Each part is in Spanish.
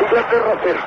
Inglaterra cero.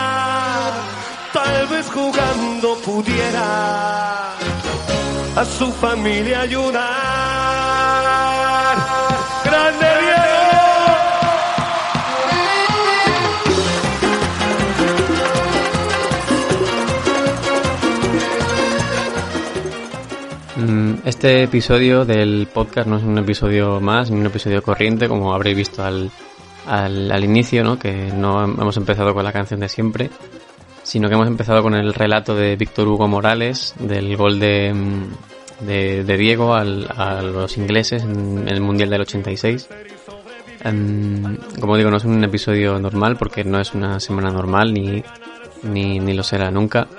Tal vez jugando pudiera a su familia ayudar. ¡Grande Diego! Mm, Este episodio del podcast no es un episodio más, ni un episodio corriente, como habréis visto al, al, al inicio, ¿no? Que no hemos empezado con la canción de siempre, sino que hemos empezado con el relato de Víctor Hugo Morales, del gol de, mm, de, Diego al- a los ingleses en, el Mundial del 86. Em, como digo, no es un episodio normal porque no es una semana normal ni, ni, ni lo será nunca.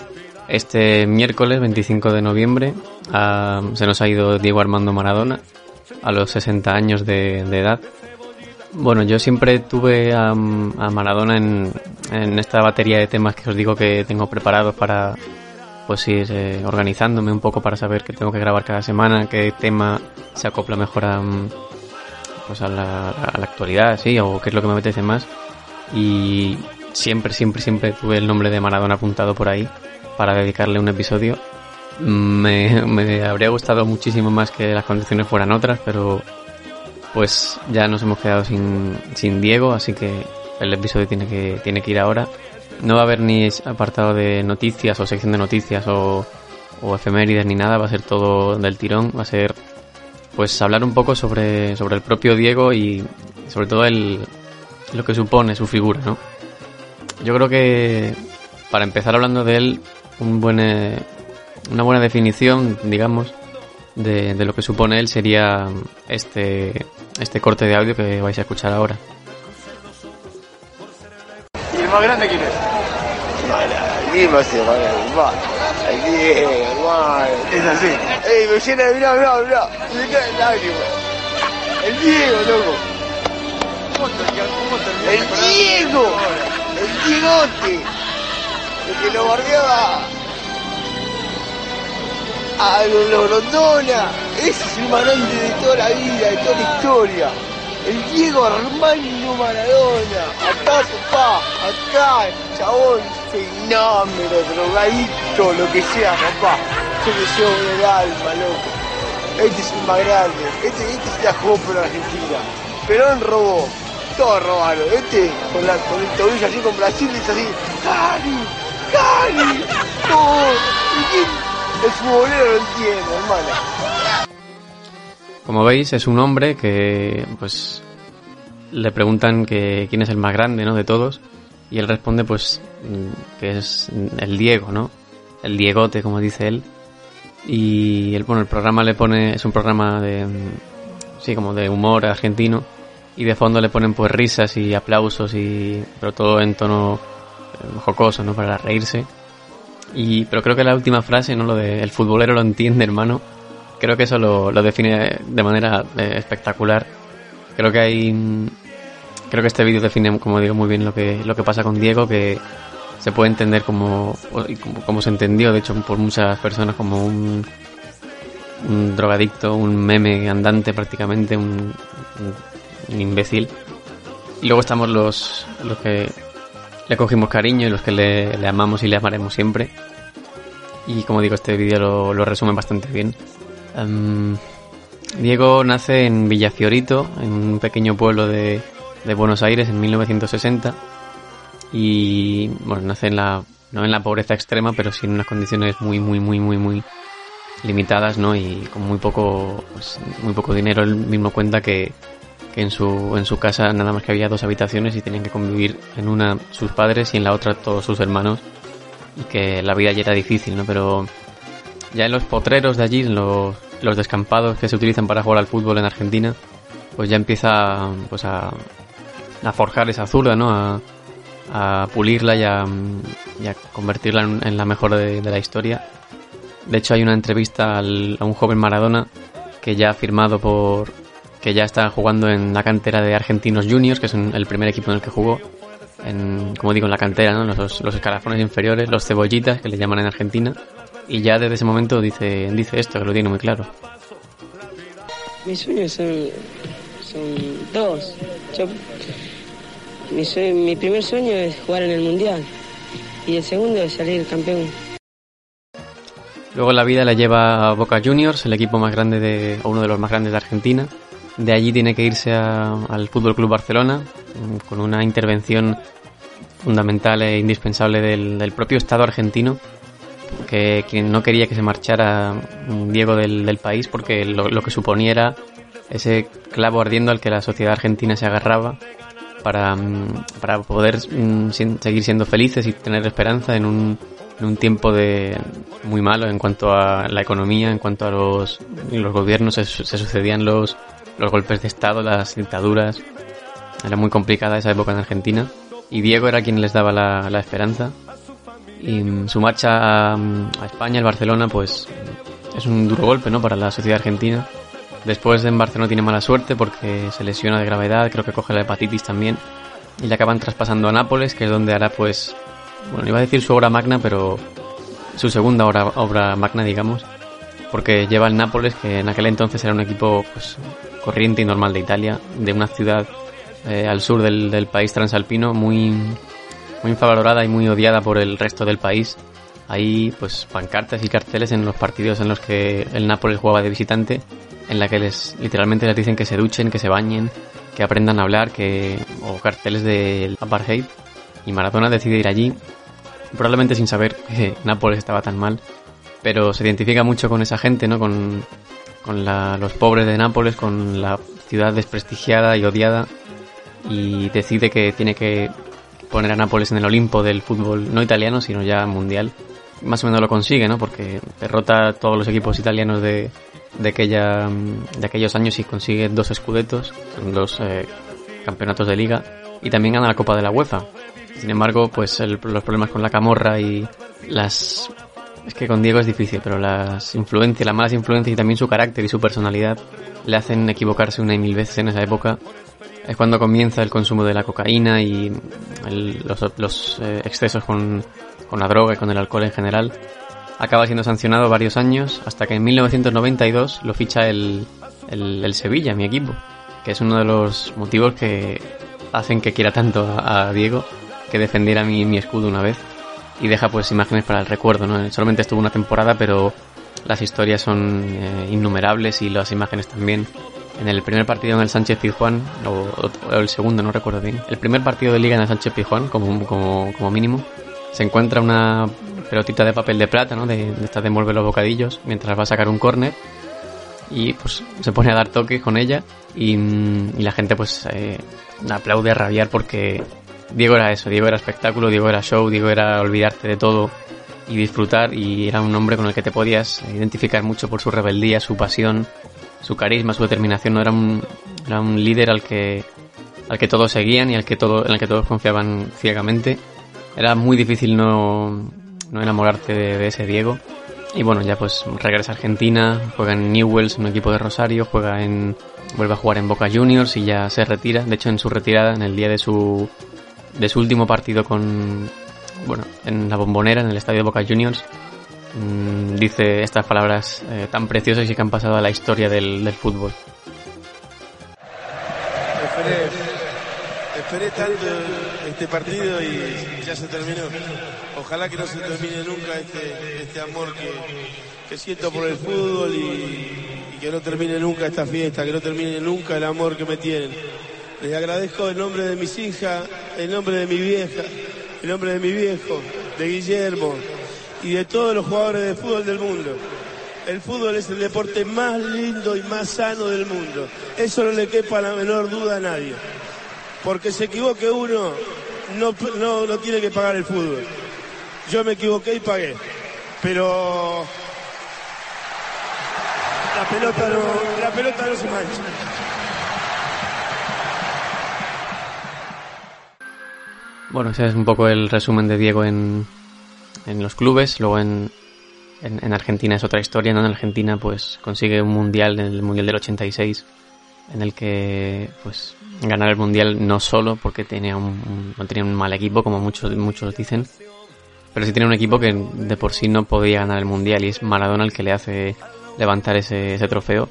Este miércoles 25 de noviembre ah, se nos ha ido Diego Armando Maradona a los 60 años de edad. Bueno, yo siempre tuve a, a Maradona en, en esta batería de temas que os digo que tengo preparados para pues ir eh, organizándome un poco para saber qué tengo que grabar cada semana, qué tema se acopla mejor a, mm, pues la, a la actualidad, sí, o qué es lo que me apetece más. Y siempre, siempre, siempre tuve el nombre de Maradona apuntado por ahí para dedicarle un episodio. Me, me habría gustado muchísimo más que las condiciones fueran otras, pero pues ya nos hemos quedado sin, sin Diego, así que el episodio tiene que, tiene que ir ahora. No va a haber ni apartado de noticias o sección de noticias o, o efemérides ni nada, va a ser todo del tirón, va a ser pues hablar un poco sobre, sobre el propio Diego y sobre todo el, lo que supone su figura, ¿no? Yo creo que para empezar hablando de él, un buen, eh, una buena definición, digamos, de, de lo que supone él sería este, este corte de audio que vais a escuchar ahora. ¿Y el más grande quién es? Diego, hermano. Es así. Ey, me llena de mirá, mirá, mirá. Me lágrimas. El Diego, loco. ¿Cómo termina- cómo termina El Diego. El Diegote. El que lo bardeaba. A los los Rondona. Ese es el más grande de toda la vida, de toda la historia. El Diego Armando Maradona. Acá, papá. Acá, chabón. Fenómeno, drogadicto, lo que sea, papá. Yo le llevo en el alma, loco. Este es el más grande. Este, este se la jugó por Argentina. Perón robó. Todos robaron. Este con, la, con el tobillo así con Brasil dice así. ¡Cari! ¡Cari! ¡No! ¿Y quién? El futbolero lo entiende, hermano. Como veis, es un hombre que, pues, le preguntan que quién es el más grande, ¿no? De todos. Y él responde, pues, mm, que es el Diego, ¿no? El Diegote, como dice él. Y el, bueno, el programa le pone, es un programa de, mm, sí, como de humor argentino. Y de fondo le ponen pues risas y aplausos y, pero todo en tono eh, jocoso, ¿no? Para reírse. Y, pero creo que la última frase, ¿no? Lo de el futbolero lo entiende, hermano. Creo que eso lo, define de manera eh, espectacular. Creo que hay, creo que este vídeo define, como digo, muy bien lo que, lo que pasa con Diego, que se puede entender como, como, como se entendió, de hecho, por muchas personas como un, drogadicto, un meme andante prácticamente, un, imbécil. Y luego estamos los, los que le cogimos cariño y los que le, le amamos y le amaremos siempre. Y como digo, este vídeo lo, lo, resume bastante bien. Um, Diego nace en Villafiorito, en un pequeño pueblo de, de, Buenos Aires en 1960. Y bueno, nace en la, no en la pobreza extrema, pero sí en unas condiciones muy, muy, muy, muy, muy limitadas, ¿no? Y con muy poco, pues, muy poco dinero. Él mismo cuenta que, que en su, en su casa nada más que había dos habitaciones y tenían que convivir en una sus padres y en la otra todos sus hermanos y que la vida ya era difícil, ¿no? Pero ya en los potreros de allí, en los, los descampados que se utilizan para jugar al fútbol en Argentina, pues ya empieza pues a, forjar esa zurda, ¿no? A, pulirla y a, convertirla en, la mejor de, la historia. De hecho hay una entrevista a un joven Maradona que ya ha firmado por, que ya está jugando en la cantera de Argentinos Juniors, que es el primer equipo en el que jugó. En, como digo, en la cantera, ¿no? los, los escalafones inferiores, los cebollitas, que le llaman en Argentina. Y ya desde ese momento dice, dice esto, que lo tiene muy claro. Mis sueños son, son dos. Yo, mi, sueño, mi primer sueño es jugar en el Mundial. Y el segundo es salir campeón. Luego la vida la lleva a Boca Juniors, el equipo más grande de, o uno de los más grandes de Argentina. De allí tiene que irse a, al Fútbol Club Barcelona con una intervención fundamental e indispensable del, del, propio Estado argentino, que quien no quería que se marchara Diego del, país porque lo, lo, que suponía era ese clavo ardiendo al que la sociedad argentina se agarraba para, para poder seguir siendo felices y tener esperanza en un, en un tiempo de muy malo en cuanto a la economía, en cuanto a los, los gobiernos, se, se sucedían los, los golpes de Estado, las dictaduras. Era muy complicada esa época en Argentina. Y Diego era quien les daba la, la esperanza. Y su marcha a, a, España, el Barcelona, pues es un duro golpe ¿no? para la sociedad argentina. Después en Barcelona tiene mala suerte porque se lesiona de gravedad, creo que coge la hepatitis también. Y le acaban traspasando a Nápoles, que es donde hará pues, bueno, iba a decir su obra magna, pero su segunda obra, obra magna, digamos. Porque lleva el Nápoles, que en aquel entonces era un equipo pues, corriente y normal de Italia, de una ciudad eh, al sur del, del, país transalpino muy, muy infravalorada y muy odiada por el resto del país. Hay pues pancartas y carteles en los partidos en los que el Nápoles jugaba de visitante, en la que les literalmente les dicen que se duchen, que se bañen, que aprendan a hablar, que o carteles del apartheid. Y Maradona decide ir allí, probablemente sin saber que Nápoles estaba tan mal, pero se identifica mucho con esa gente, ¿no? Con, con los pobres de Nápoles, con la ciudad desprestigiada y odiada, y decide que tiene que poner a Nápoles en el Olimpo del fútbol no italiano, sino ya mundial. Más o menos lo consigue, ¿no? Porque derrota a todos los equipos italianos de, de, aquella, de aquellos años y consigue dos escudetos, dos eh, campeonatos de liga, y también gana la Copa de la UEFA. Sin embargo, pues el, los problemas con la camorra y las es que con Diego es difícil, pero las influencias, las malas influencias y también su carácter y su personalidad le hacen equivocarse una y mil veces en esa época. Es cuando comienza el consumo de la cocaína y el, los, los eh, excesos con, con la droga y con el alcohol en general. Acaba siendo sancionado varios años hasta que en 1992 lo ficha el, el, el Sevilla, mi equipo, que es uno de los motivos que hacen que quiera tanto a, a Diego que defendiera mi, mi escudo una vez y deja pues imágenes para el recuerdo, ¿no? Solamente estuvo una temporada, pero las historias son eh, innumerables y las imágenes también. En el primer partido en el Sánchez Pizjuán, o, el segundo, no recuerdo bien. El primer partido de liga en el Sánchez Pizjuán, como, como, como mínimo, se encuentra una pelotita de papel de plata, ¿no? De, de esta de envolver los bocadillos, mientras va a sacar un córner. y pues se pone a dar toques con ella y, y la gente pues eh, aplaude a rabiar porque Diego era eso, Diego era espectáculo, Diego era show, Diego era olvidarte de todo y disfrutar y era un hombre con el que te podías identificar mucho por su rebeldía, su pasión, su carisma, su determinación, no era un, era un líder al que al que todos seguían y al que todo, en el que todos confiaban ciegamente. Era muy difícil no, no enamorarte de, ese Diego. Y bueno, ya pues regresa a Argentina, juega en Newells, un equipo de Rosario, juega en vuelve a jugar en Boca Juniors y ya se retira. De hecho, en su retirada, en el día de su de su último partido con bueno, en la bombonera, en el estadio de Boca Juniors, mmm, dice estas palabras eh, tan preciosas y que han pasado a la historia del, fútbol. Esperé, esperé tanto este partido y ya se terminó. Ojalá que no se termine nunca este, este amor que, siento por el fútbol y, y que no termine nunca esta fiesta, que no termine nunca el amor que me tienen. Les agradezco en nombre de mis hijas, en nombre de mi vieja, en nombre de mi viejo, de Guillermo y de todos los jugadores de fútbol del mundo. El fútbol es el deporte más lindo y más sano del mundo. Eso no le quepa la menor duda a nadie. Porque se equivoque uno, no, no, no tiene que pagar el fútbol. Yo me equivoqué y pagué. Pero la pelota no, la pelota no se mancha. Bueno, ese es un poco el resumen de Diego en, en los clubes. Luego en, en, en, Argentina es otra historia, ¿no? En Argentina pues consigue un mundial, el mundial del 86, en el que pues ganar el mundial no solo porque tenía un, no tenía un mal equipo, como muchos, muchos dicen, pero sí tiene un equipo que de por sí no podía ganar el mundial y es Maradona el que le hace levantar ese, ese trofeo.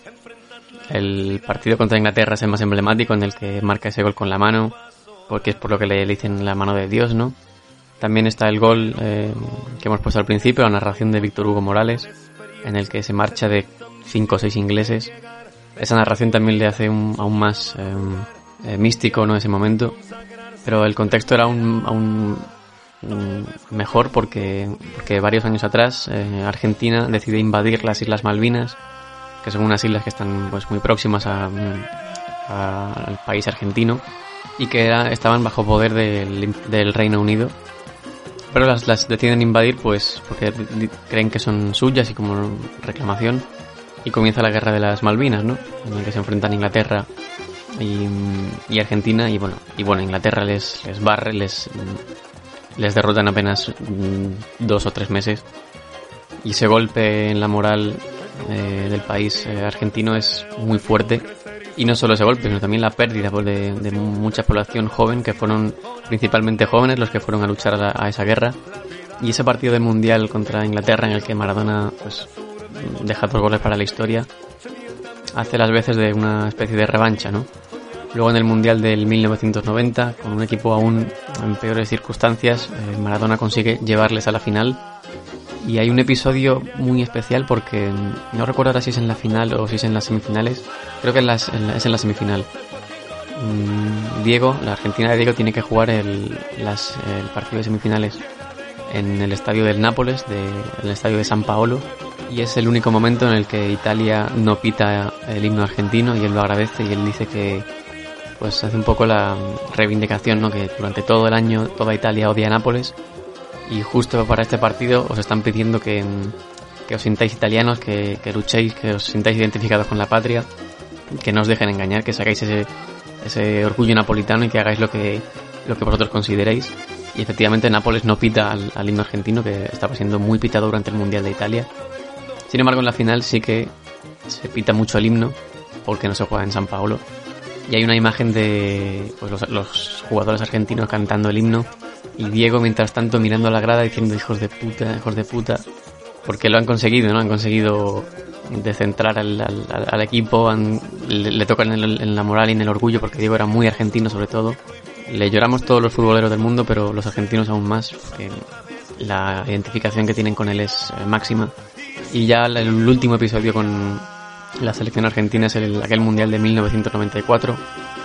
El partido contra Inglaterra es el más emblemático en el que marca ese gol con la mano, porque es por lo que le dicen la mano de Dios, ¿no? También está el gol eh, que hemos puesto al principio, la narración de Víctor Hugo Morales, en el que se marcha de cinco o seis ingleses. Esa narración también le hace aún más eh, eh, místico, ¿no? Ese momento. Pero el contexto era aún, aún mejor porque, porque varios años atrás eh, Argentina decide invadir las Islas Malvinas, que son unas islas que están pues muy próximas a, a, al país argentino y que estaban bajo poder del, del Reino Unido. Pero las, las, deciden invadir pues porque creen que son suyas y como reclamación. Y comienza la guerra de las Malvinas, ¿no? En la que se enfrentan Inglaterra y, y Argentina. Y bueno, y bueno, Inglaterra les, les barre, les, les derrotan apenas dos o tres meses. Y ese golpe en la moral eh, del país eh, argentino es muy fuerte. Y no solo ese golpe, sino también la pérdida pues, de, de, mucha población joven, que fueron principalmente jóvenes los que fueron a luchar a, la, a, esa guerra. Y ese partido del Mundial contra Inglaterra, en el que Maradona pues, deja dos goles para la historia, hace las veces de una especie de revancha, ¿no? Luego en el Mundial del 1990, con un equipo aún en peores circunstancias, eh, Maradona consigue llevarles a la final. Y hay un episodio muy especial porque no recuerdo ahora si es en la final o si es en las semifinales. Creo que es en la semifinal. Mm, Diego, la Argentina de Diego, tiene que jugar el, partido de semifinales en el estadio del Nápoles, de, el estadio de San Paolo. Y es el único momento en el que Italia no pita el himno argentino y él lo agradece y él dice que, pues hace un poco la reivindicación, ¿no? Que durante todo el año toda Italia odia a Nápoles y justo para este partido os están pidiendo que, que os sintáis italianos, que, que, luchéis, que os sintáis identificados con la patria, que no os dejen engañar, que sacáis ese, ese orgullo napolitano y que hagáis lo que, lo que vosotros consideréis. Y efectivamente Nápoles no pita al, himno argentino, que estaba siendo muy pitado durante el Mundial de Italia. Sin embargo, en la final sí que se pita mucho el himno, porque no se juega en San Paolo y hay una imagen de pues, los, jugadores argentinos cantando el himno y Diego mientras tanto mirando a la grada diciendo hijos de puta, hijos de puta, porque lo han conseguido, ¿no? Han conseguido descentrar al, al, al equipo, han, le, le, tocan en, en, la moral y en el orgullo, porque Diego era muy argentino sobre todo. Le lloramos todos los futboleros del mundo, pero los argentinos aún más, porque la identificación que tienen con él es eh, máxima. Y ya el, el último episodio con, la selección argentina es el, aquel mundial de 1994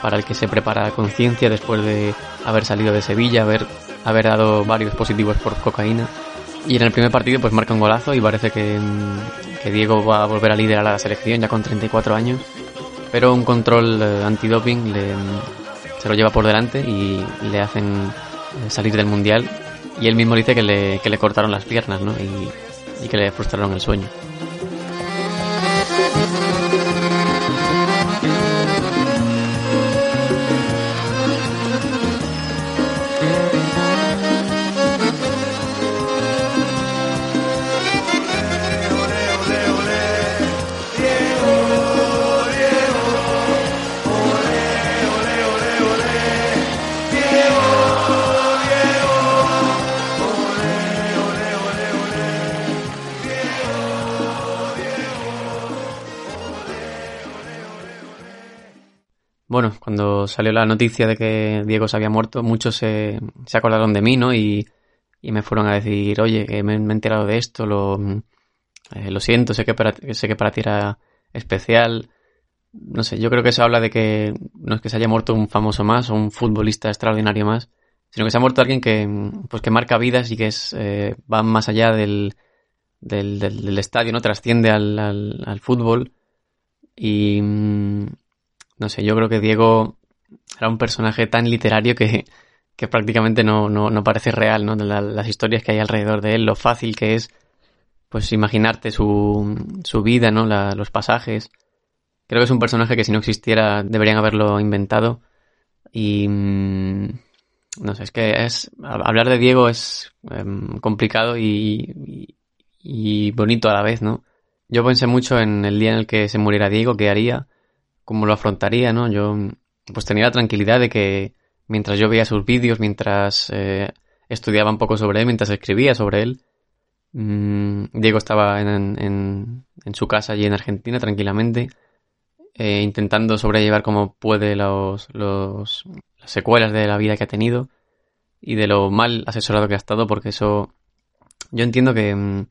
para el que se prepara conciencia después de haber salido de Sevilla, haber, haber dado varios positivos por cocaína Y en el primer partido pues marca un golazo y parece que, que Diego va a volver a liderar a la selección ya con 34 años. Pero un control eh, antidoping le, se lo lleva por delante y le hacen eh, salir del mundial. Y él mismo dice que le, que le cortaron las piernas ¿no? y, y que le frustraron el sueño. Salió la noticia de que Diego se había muerto, muchos se, se acordaron de mí, ¿no? Y, y me fueron a decir, oye, que me, he enterado de esto, lo, eh, lo siento, sé que, para, sé que para ti era especial. No sé, yo creo que eso habla de que no es que se haya muerto un famoso más o un futbolista extraordinario más, sino que se ha muerto alguien que, pues, que marca vidas y que es, eh, va más allá del, del, del, estadio, ¿no? Trasciende al, al, al fútbol. Y mm, no sé, yo creo que Diego era un personaje tan literario que, que prácticamente no, no, no parece real, ¿no? La- las historias que hay alrededor de él, lo fácil que es, pues imaginarte su, su vida, ¿no? Los pasajes. Creo que es un personaje que si no existiera deberían haberlo inventado. Y mm, no sé, es que es hablar de Diego es em, complicado y, y, y bonito a la vez, ¿no? Yo pensé mucho en el día en el que se muriera Diego, qué haría, cómo lo afrontaría, ¿no? Yo pues tenía la tranquilidad de que mientras yo veía sus vídeos, mientras eh, estudiaba un poco sobre él, mientras escribía sobre él, mm, Diego estaba en, en, en su casa allí en Argentina tranquilamente, eh, intentando sobrellevar como puede los, los, las secuelas de la vida que ha tenido y de lo mal asesorado que ha estado, porque eso yo entiendo que, mm,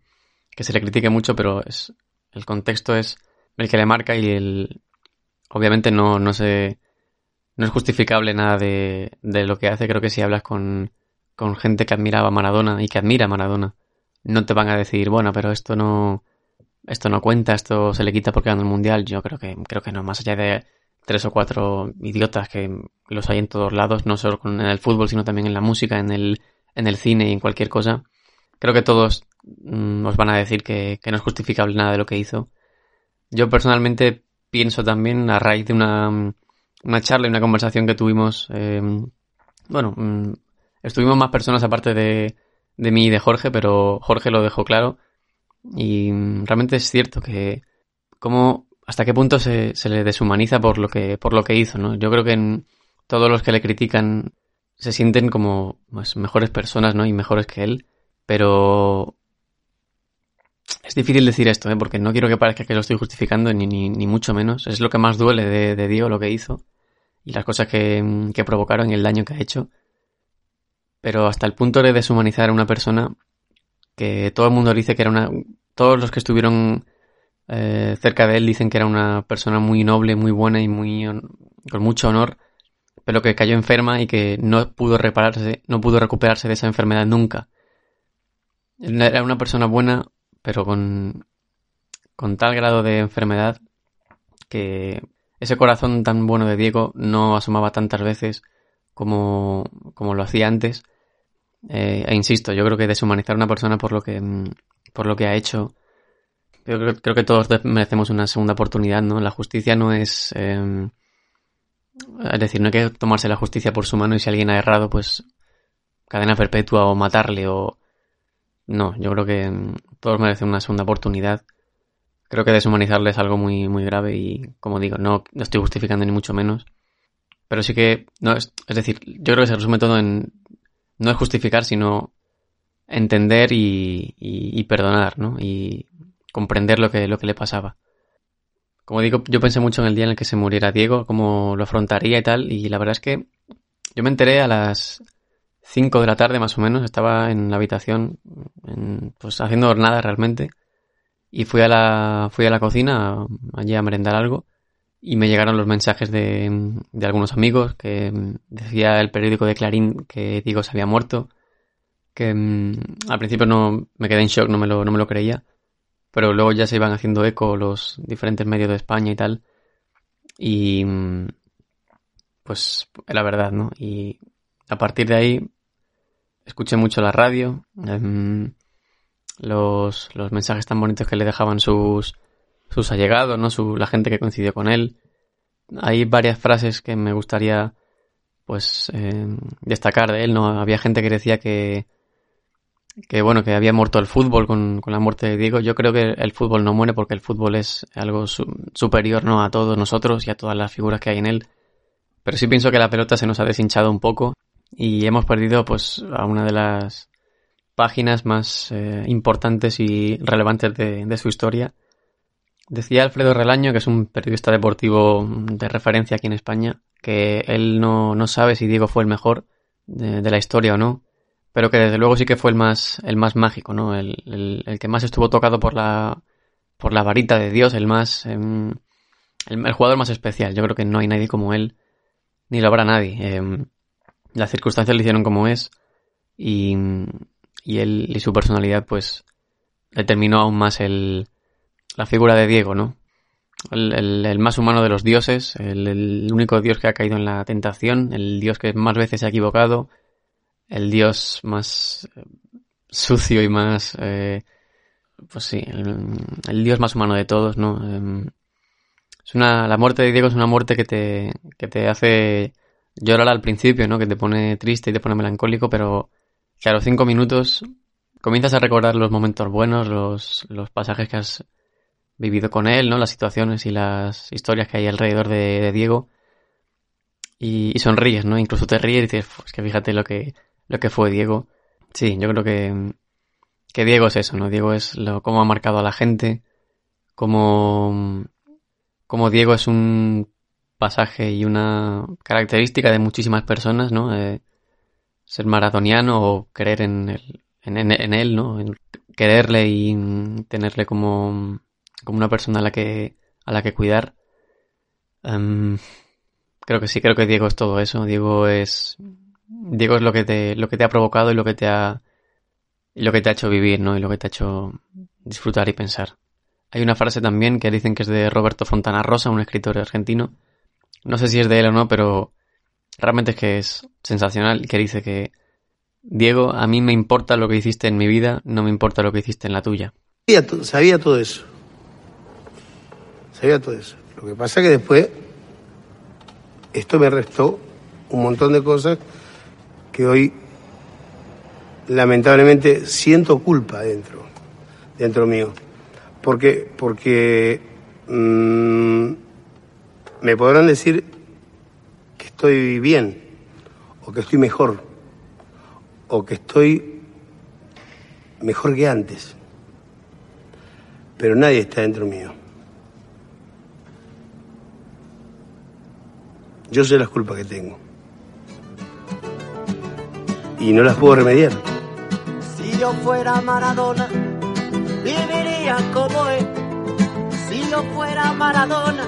que se le critique mucho, pero es el contexto es el que le marca y el obviamente no, no se no es justificable nada de, de lo que hace. Creo que si hablas con, con gente que admiraba a Maradona y que admira a Maradona, no te van a decir, bueno, pero esto no, esto no cuenta, esto se le quita porque gana el mundial. Yo creo que, creo que no, más allá de tres o cuatro idiotas que los hay en todos lados, no solo en el fútbol, sino también en la música, en el, en el cine y en cualquier cosa. Creo que todos mm, os van a decir que, que no es justificable nada de lo que hizo. Yo personalmente pienso también a raíz de una, una charla y una conversación que tuvimos, eh, bueno, mm, estuvimos más personas aparte de, de mí y de Jorge, pero Jorge lo dejó claro y mm, realmente es cierto que como hasta qué punto se, se le deshumaniza por lo que por lo que hizo, ¿no? Yo creo que todos los que le critican se sienten como pues, mejores personas, ¿no? Y mejores que él, pero es difícil decir esto, ¿eh? porque no quiero que parezca que lo estoy justificando, ni, ni, ni mucho menos. Es lo que más duele de, de lo que hizo, y las cosas que, que provocaron y el daño que ha hecho. Pero hasta el punto de deshumanizar a una persona que todo el mundo dice que era una... Todos los que estuvieron eh, cerca de él dicen que era una persona muy noble, muy buena y muy con mucho honor, pero que cayó enferma y que no pudo repararse, no pudo recuperarse de esa enfermedad nunca. Era una persona buena, pero con, con tal grado de enfermedad que ese corazón tan bueno de Diego no asomaba tantas veces como, como lo hacía antes. Eh, e insisto, yo creo que deshumanizar a una persona por lo que, mm, por lo que ha hecho, yo creo, creo que todos merecemos una segunda oportunidad, ¿no? La justicia no es... eh, es decir, no hay que tomarse la justicia por su mano y si alguien ha errado, pues cadena perpetua o matarle o... No, yo creo que mm, todos merecen una segunda oportunidad. Creo que deshumanizarle es algo muy, muy grave y, como digo, no lo estoy justificando ni mucho menos. Pero sí que, no es, es decir, yo creo que se resume todo en, no es justificar, sino entender y, y, perdonar, ¿no? Y comprender lo que, lo que le pasaba. Como digo, yo pensé mucho en el día en el que se muriera Diego, cómo lo afrontaría y tal, y la verdad es que yo me enteré a las 5 de la tarde más o menos, estaba en la habitación, pues haciendo nada realmente, y fui a la, fui a la cocina, allí a merendar algo, y me llegaron los mensajes de, de algunos amigos que decía el periódico de Clarín que Diego se había muerto. que mm, al principio no me quedé en shock, no me lo, no me lo creía, pero luego ya se iban haciendo eco los diferentes medios de España y tal, y mm, pues la verdad, ¿no? Y a partir de ahí escuché mucho la radio, em, los, los mensajes tan bonitos que le dejaban sus, sus allegados, ¿no? Su, la gente que coincidió con él. Hay varias frases que me gustaría pues eh, destacar de él, ¿no? Había gente que decía que, que bueno, que había muerto el fútbol con, con, la muerte de Diego. Yo creo que el fútbol no muere porque el fútbol es algo su, superior, ¿no? A todos nosotros y a todas las figuras que hay en él. Pero sí pienso que la pelota se nos ha deshinchado un poco y hemos perdido pues a una de las páginas más eh, importantes y relevantes de, su historia. Decía Alfredo Relaño, que es un periodista deportivo de referencia aquí en España, que él no, no sabe si Diego fue el mejor de, la historia o no, pero que desde luego sí que fue el más, el más mágico, ¿no? El, el, que más estuvo tocado por la, por la varita de Dios, el más, eh, el, jugador más especial. Yo creo que no hay nadie como él, ni lo habrá nadie. Eh, las circunstancias le hicieron como es y, y él y su personalidad pues determinó aún más el, la figura de Diego, ¿no? El, el, más humano de los dioses, el, único dios que ha caído en la tentación, el dios que más veces se ha equivocado, el dios más eh, sucio y más, eh, pues sí, el, dios más humano de todos, ¿no? Eh, es una, la muerte de Diego es una muerte que te, que te hace llorar al principio, ¿no? Que te pone triste y te pone melancólico, pero que a los cinco minutos comienzas a recordar los momentos buenos, los, los pasajes que has vivido con él, ¿no? Las situaciones y las historias que hay alrededor de, Diego. Y, sonríes, ¿no? Incluso te ríes y dices, es que fíjate lo que, lo que fue Diego. Sí, yo creo que, que Diego es eso, ¿no? Diego es lo, cómo ha marcado a la gente, cómo, cómo Diego es un pasaje y una característica de muchísimas personas, ¿no? Eh, ser maratoniano o creer en, el, en, en, él, ¿no? En quererle y tenerle como, como una persona a la que, a la que cuidar. Um, creo que sí, creo que Diego es todo eso. Diego es, Diego es lo que te, lo que te ha provocado y lo que te ha, y lo que te ha hecho vivir, ¿no? Y lo que te ha hecho disfrutar y pensar. Hay una frase también que dicen que es de Roberto Fontana Rosa, un escritor argentino, no sé si es de él o no, pero realmente es que es sensacional que dice que Diego, a mí me importa lo que hiciste en mi vida, no me importa lo que hiciste en la tuya. Sabía, todo eso. Sabía todo eso. Lo que pasa que después esto me restó un montón de cosas que hoy lamentablemente siento culpa dentro, dentro mío. Porque, porque mmm, me podrán decir estoy bien, o que estoy mejor, o que estoy mejor que antes. Pero nadie está dentro mío. Yo sé las culpas que tengo. Y no las puedo remediar. Si yo fuera Maradona, viviría como él. Si yo fuera Maradona,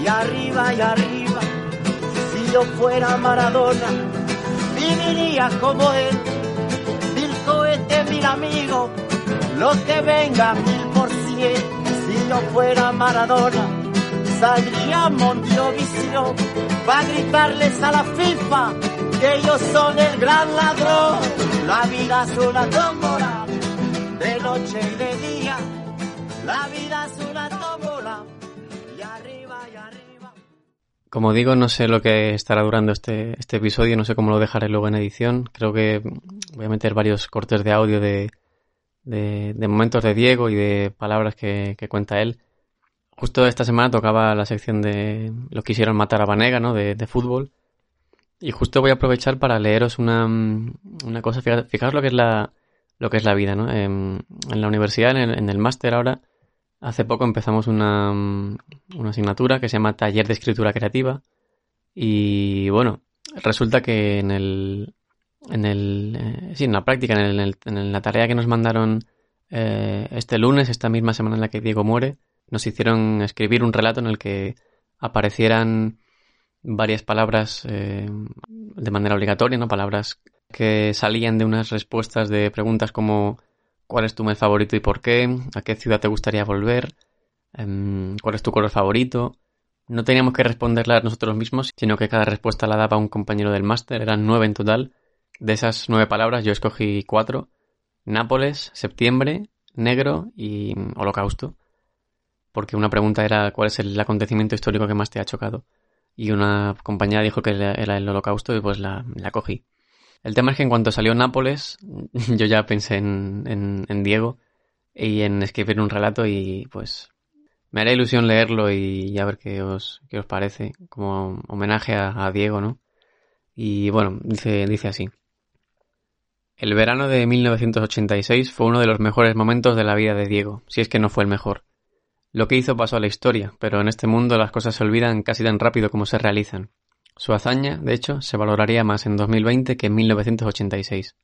y arriba y arriba. Si yo fuera Maradona, viviría como él. Mil cohetes, mil amigos, los que vengan mil por cien. Si yo fuera Maradona, saldría a Mondovisión para gritarles a la FIFA que ellos son el gran ladrón. La vida es una tómbola, de noche y de día. La vida es una tómbola. Como digo, no sé lo que estará durando este, este episodio, no sé cómo lo dejaré luego en edición. Creo que voy a meter varios cortes de audio de, de, de momentos de Diego y de palabras que, que, cuenta él. Justo esta semana tocaba la sección de Lo quisieron matar a Vanega, ¿no? De, de fútbol. Y justo voy a aprovechar para leeros una, una cosa. Fijaos lo que es la, lo que es la vida, ¿no? En, en la universidad, en en el máster ahora, hace poco empezamos una, una asignatura que se llama Taller de Escritura Creativa y bueno, resulta que en el, en el, eh, sí, en la práctica, en, el- en la tarea que nos mandaron eh, este lunes, esta misma semana en la que Diego muere, nos hicieron escribir un relato en el que aparecieran varias palabras eh, de manera obligatoria, ¿no? Palabras que salían de unas respuestas de preguntas como ¿cuál es tu mes favorito y por qué? ¿A qué ciudad te gustaría volver? Em, ¿Cuál es tu color favorito? No teníamos que responderlas nosotros mismos, sino que cada respuesta la daba un compañero del máster, eran nueve en total. De esas nueve palabras yo escogí cuatro. Nápoles, septiembre, negro y holocausto. Porque una pregunta era cuál es el acontecimiento histórico que más te ha chocado. Y una compañera dijo que era era el holocausto y pues la, la cogí. El tema es que en cuanto salió Nápoles, yo ya pensé en, en, Diego y en escribir un relato y pues me hará ilusión leerlo y a ver qué os, qué os parece, como homenaje a, a Diego, ¿no? Y bueno, dice, dice así. El verano de 1986 fue uno de los mejores momentos de la vida de Diego, si es que no fue el mejor. Lo que hizo pasó a la historia, pero en este mundo las cosas se olvidan casi tan rápido como se realizan. Su hazaña, de hecho, se valoraría más en 2020 que en 1986.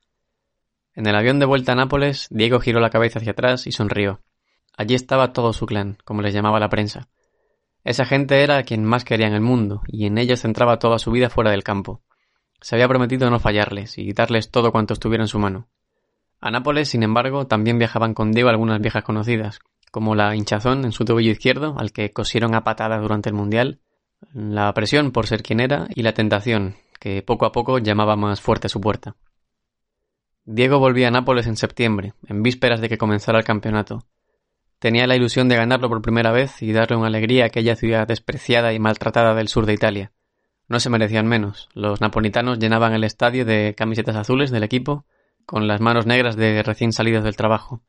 En el avión de vuelta a Nápoles, Diego giró la cabeza hacia atrás y sonrió. Allí estaba todo su clan, como les llamaba la prensa. Esa gente era a quien más quería en el mundo, y en ellos centraba toda su vida fuera del campo. Se había prometido no fallarles y darles todo cuanto estuviera en su mano. A Nápoles, sin embargo, también viajaban con Diego algunas viejas conocidas, como la hinchazón en su tobillo izquierdo, al que cosieron a patadas durante el Mundial, la presión por ser quien era y la tentación, que poco a poco llamaba más fuerte a su puerta. Diego volvía a Nápoles en septiembre, en vísperas de que comenzara el campeonato. Tenía la ilusión de ganarlo por primera vez y darle una alegría a aquella ciudad despreciada y maltratada del sur de Italia. No se merecían menos. Los napolitanos llenaban el estadio de camisetas azules del equipo, con las manos negras de recién salidos del trabajo.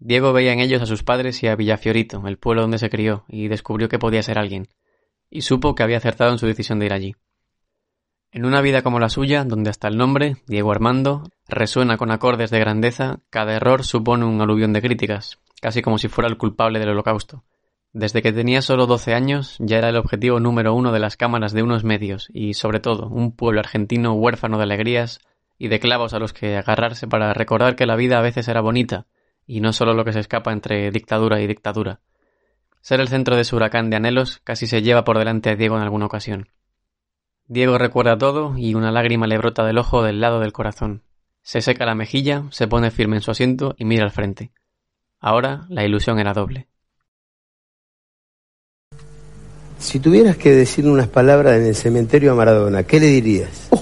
Diego veía en ellos a sus padres y a Villafiorito, el pueblo donde se crió, y descubrió que podía ser alguien, y supo que había acertado en su decisión de ir allí. En una vida como la suya, donde hasta el nombre, Diego Armando, resuena con acordes de grandeza, cada error supone un aluvión de críticas, casi como si fuera el culpable del holocausto. Desde que tenía solo 12 años ya era el objetivo número uno de las cámaras de unos medios y, sobre todo, un pueblo argentino huérfano de alegrías y de clavos a los que agarrarse para recordar que la vida a veces era bonita y no solo lo que se escapa entre dictadura y dictadura. Ser el centro de su huracán de anhelos casi se lleva por delante a Diego en alguna ocasión. Diego recuerda todo y una lágrima le brota del ojo del lado del corazón. Se seca la mejilla, se pone firme en su asiento y mira al frente. Ahora la ilusión era doble. Si tuvieras que decir unas palabras en el cementerio a Maradona, ¿qué le dirías?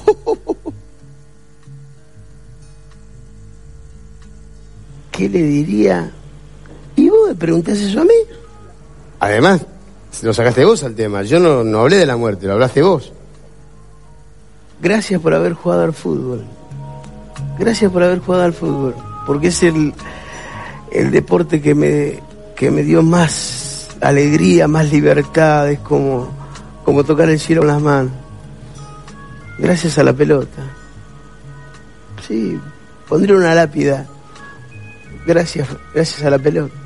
¿Qué le diría? ¿Y vos me preguntás eso a mí? Además, lo sacaste vos al tema. Yo no, no hablé de la muerte, lo hablaste vos. Gracias por haber jugado al fútbol. Gracias por haber jugado al fútbol. Porque es el, el deporte que me, que me dio más alegría, más libertad. Es como, como tocar el cielo con las manos. Gracias a la pelota. Sí, pondré una lápida. Gracias, gracias a la pelota.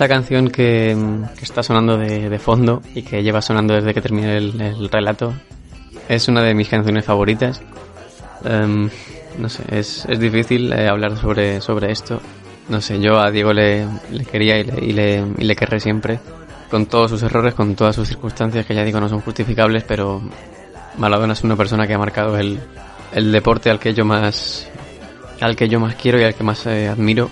Esta canción que, está sonando de, de, fondo y que lleva sonando desde que terminé el, el relato es una de mis canciones favoritas. Um, no sé, es, difícil eh, hablar sobre, sobre esto. No sé, yo a Diego le, le quería y le, y, le, y le querré siempre. Con todos sus errores, con todas sus circunstancias que ya digo no son justificables, pero Maradona es una persona que ha marcado el, el deporte al que yo más al que yo más quiero y al que más eh, admiro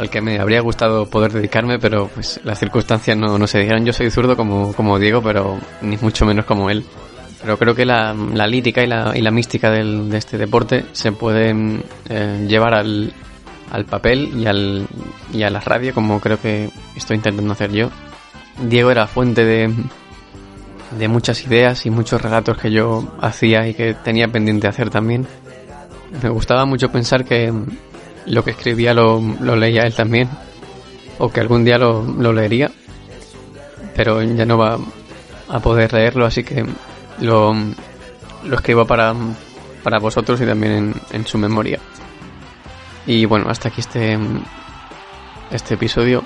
al que me habría gustado poder dedicarme, pero pues las circunstancias no, no se dieron. Yo soy zurdo como, como Diego, pero ni mucho menos como él. Pero creo que la, la lírica y la, y la mística del, de este deporte se pueden eh, llevar al, al papel y, al, y a la radio, como creo que estoy intentando hacer yo. Diego era fuente de, de muchas ideas y muchos relatos que yo hacía y que tenía pendiente hacer también. Me gustaba mucho pensar que lo que escribía lo, leía él también, o que algún día lo, leería, pero ya no va a poder leerlo, así que lo, lo escribo para, para vosotros y también en, en su memoria. Y bueno, hasta aquí este, este episodio.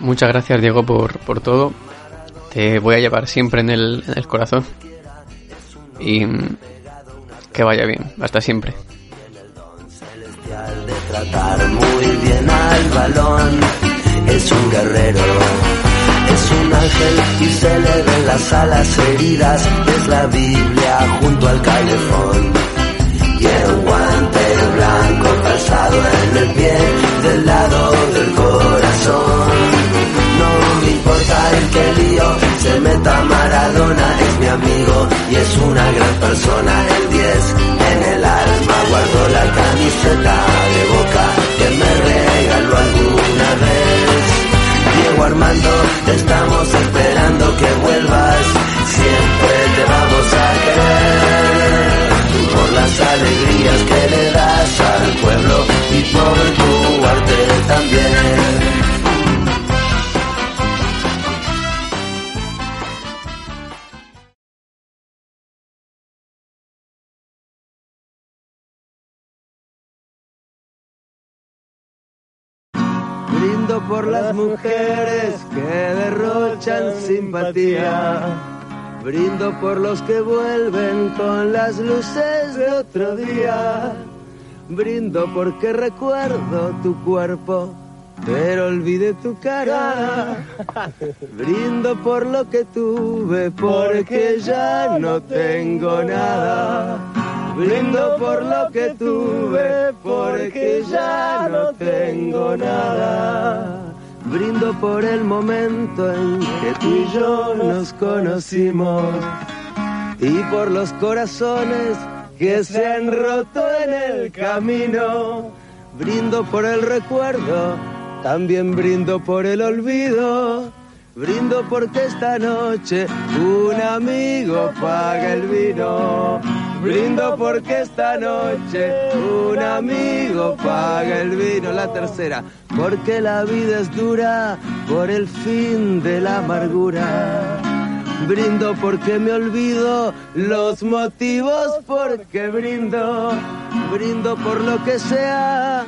Muchas gracias Diego por, por todo. Te voy a llevar siempre en el, en el corazón. Y que vaya bien. Hasta siempre. De tratar muy bien al balón. Es un guerrero, es un ángel y se le ven las alas heridas. Es la Biblia junto al calefón. Simpatía. Brindo por los que vuelven con las luces de otro día. Brindo porque recuerdo tu cuerpo, pero olvidé tu cara. Brindo por lo que tuve, porque ya no tengo nada. Brindo por lo que tuve, porque ya no tengo nada. Brindo por el momento en que tú y yo nos conocimos y por los corazones que se han roto en el camino. Brindo por el recuerdo, también brindo por el olvido. Brindo porque esta noche un amigo paga el vino. Brindo porque esta noche un amigo paga el vino. La tercera, porque la vida es dura por el fin de la amargura. Brindo porque me olvido los motivos porque brindo. Brindo por lo que sea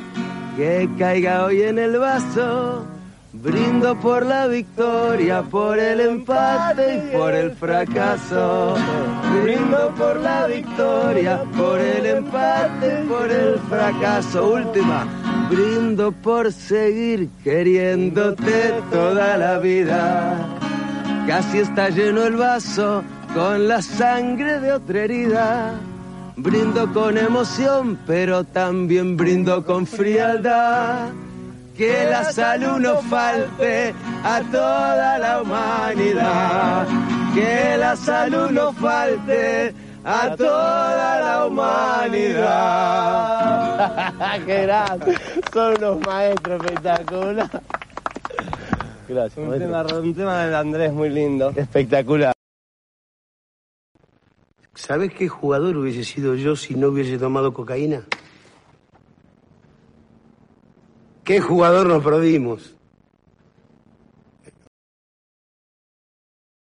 que caiga hoy en el vaso. Brindo por la victoria, por el empate y por el fracaso. Brindo por la victoria, por el empate y por el fracaso. Última. Brindo por seguir queriéndote toda la vida. Casi está lleno el vaso con la sangre de otra herida. Brindo con emoción, pero también brindo con frialdad. Que la salud no falte a toda la humanidad. Que la salud no falte a toda la humanidad. Qué grande. Son unos maestros espectaculares. Gracias. Un tema, un tema del Andrés muy lindo. Espectacular. ¿Sabes qué jugador hubiese sido yo si no hubiese tomado cocaína? ¿Qué jugador nos perdimos?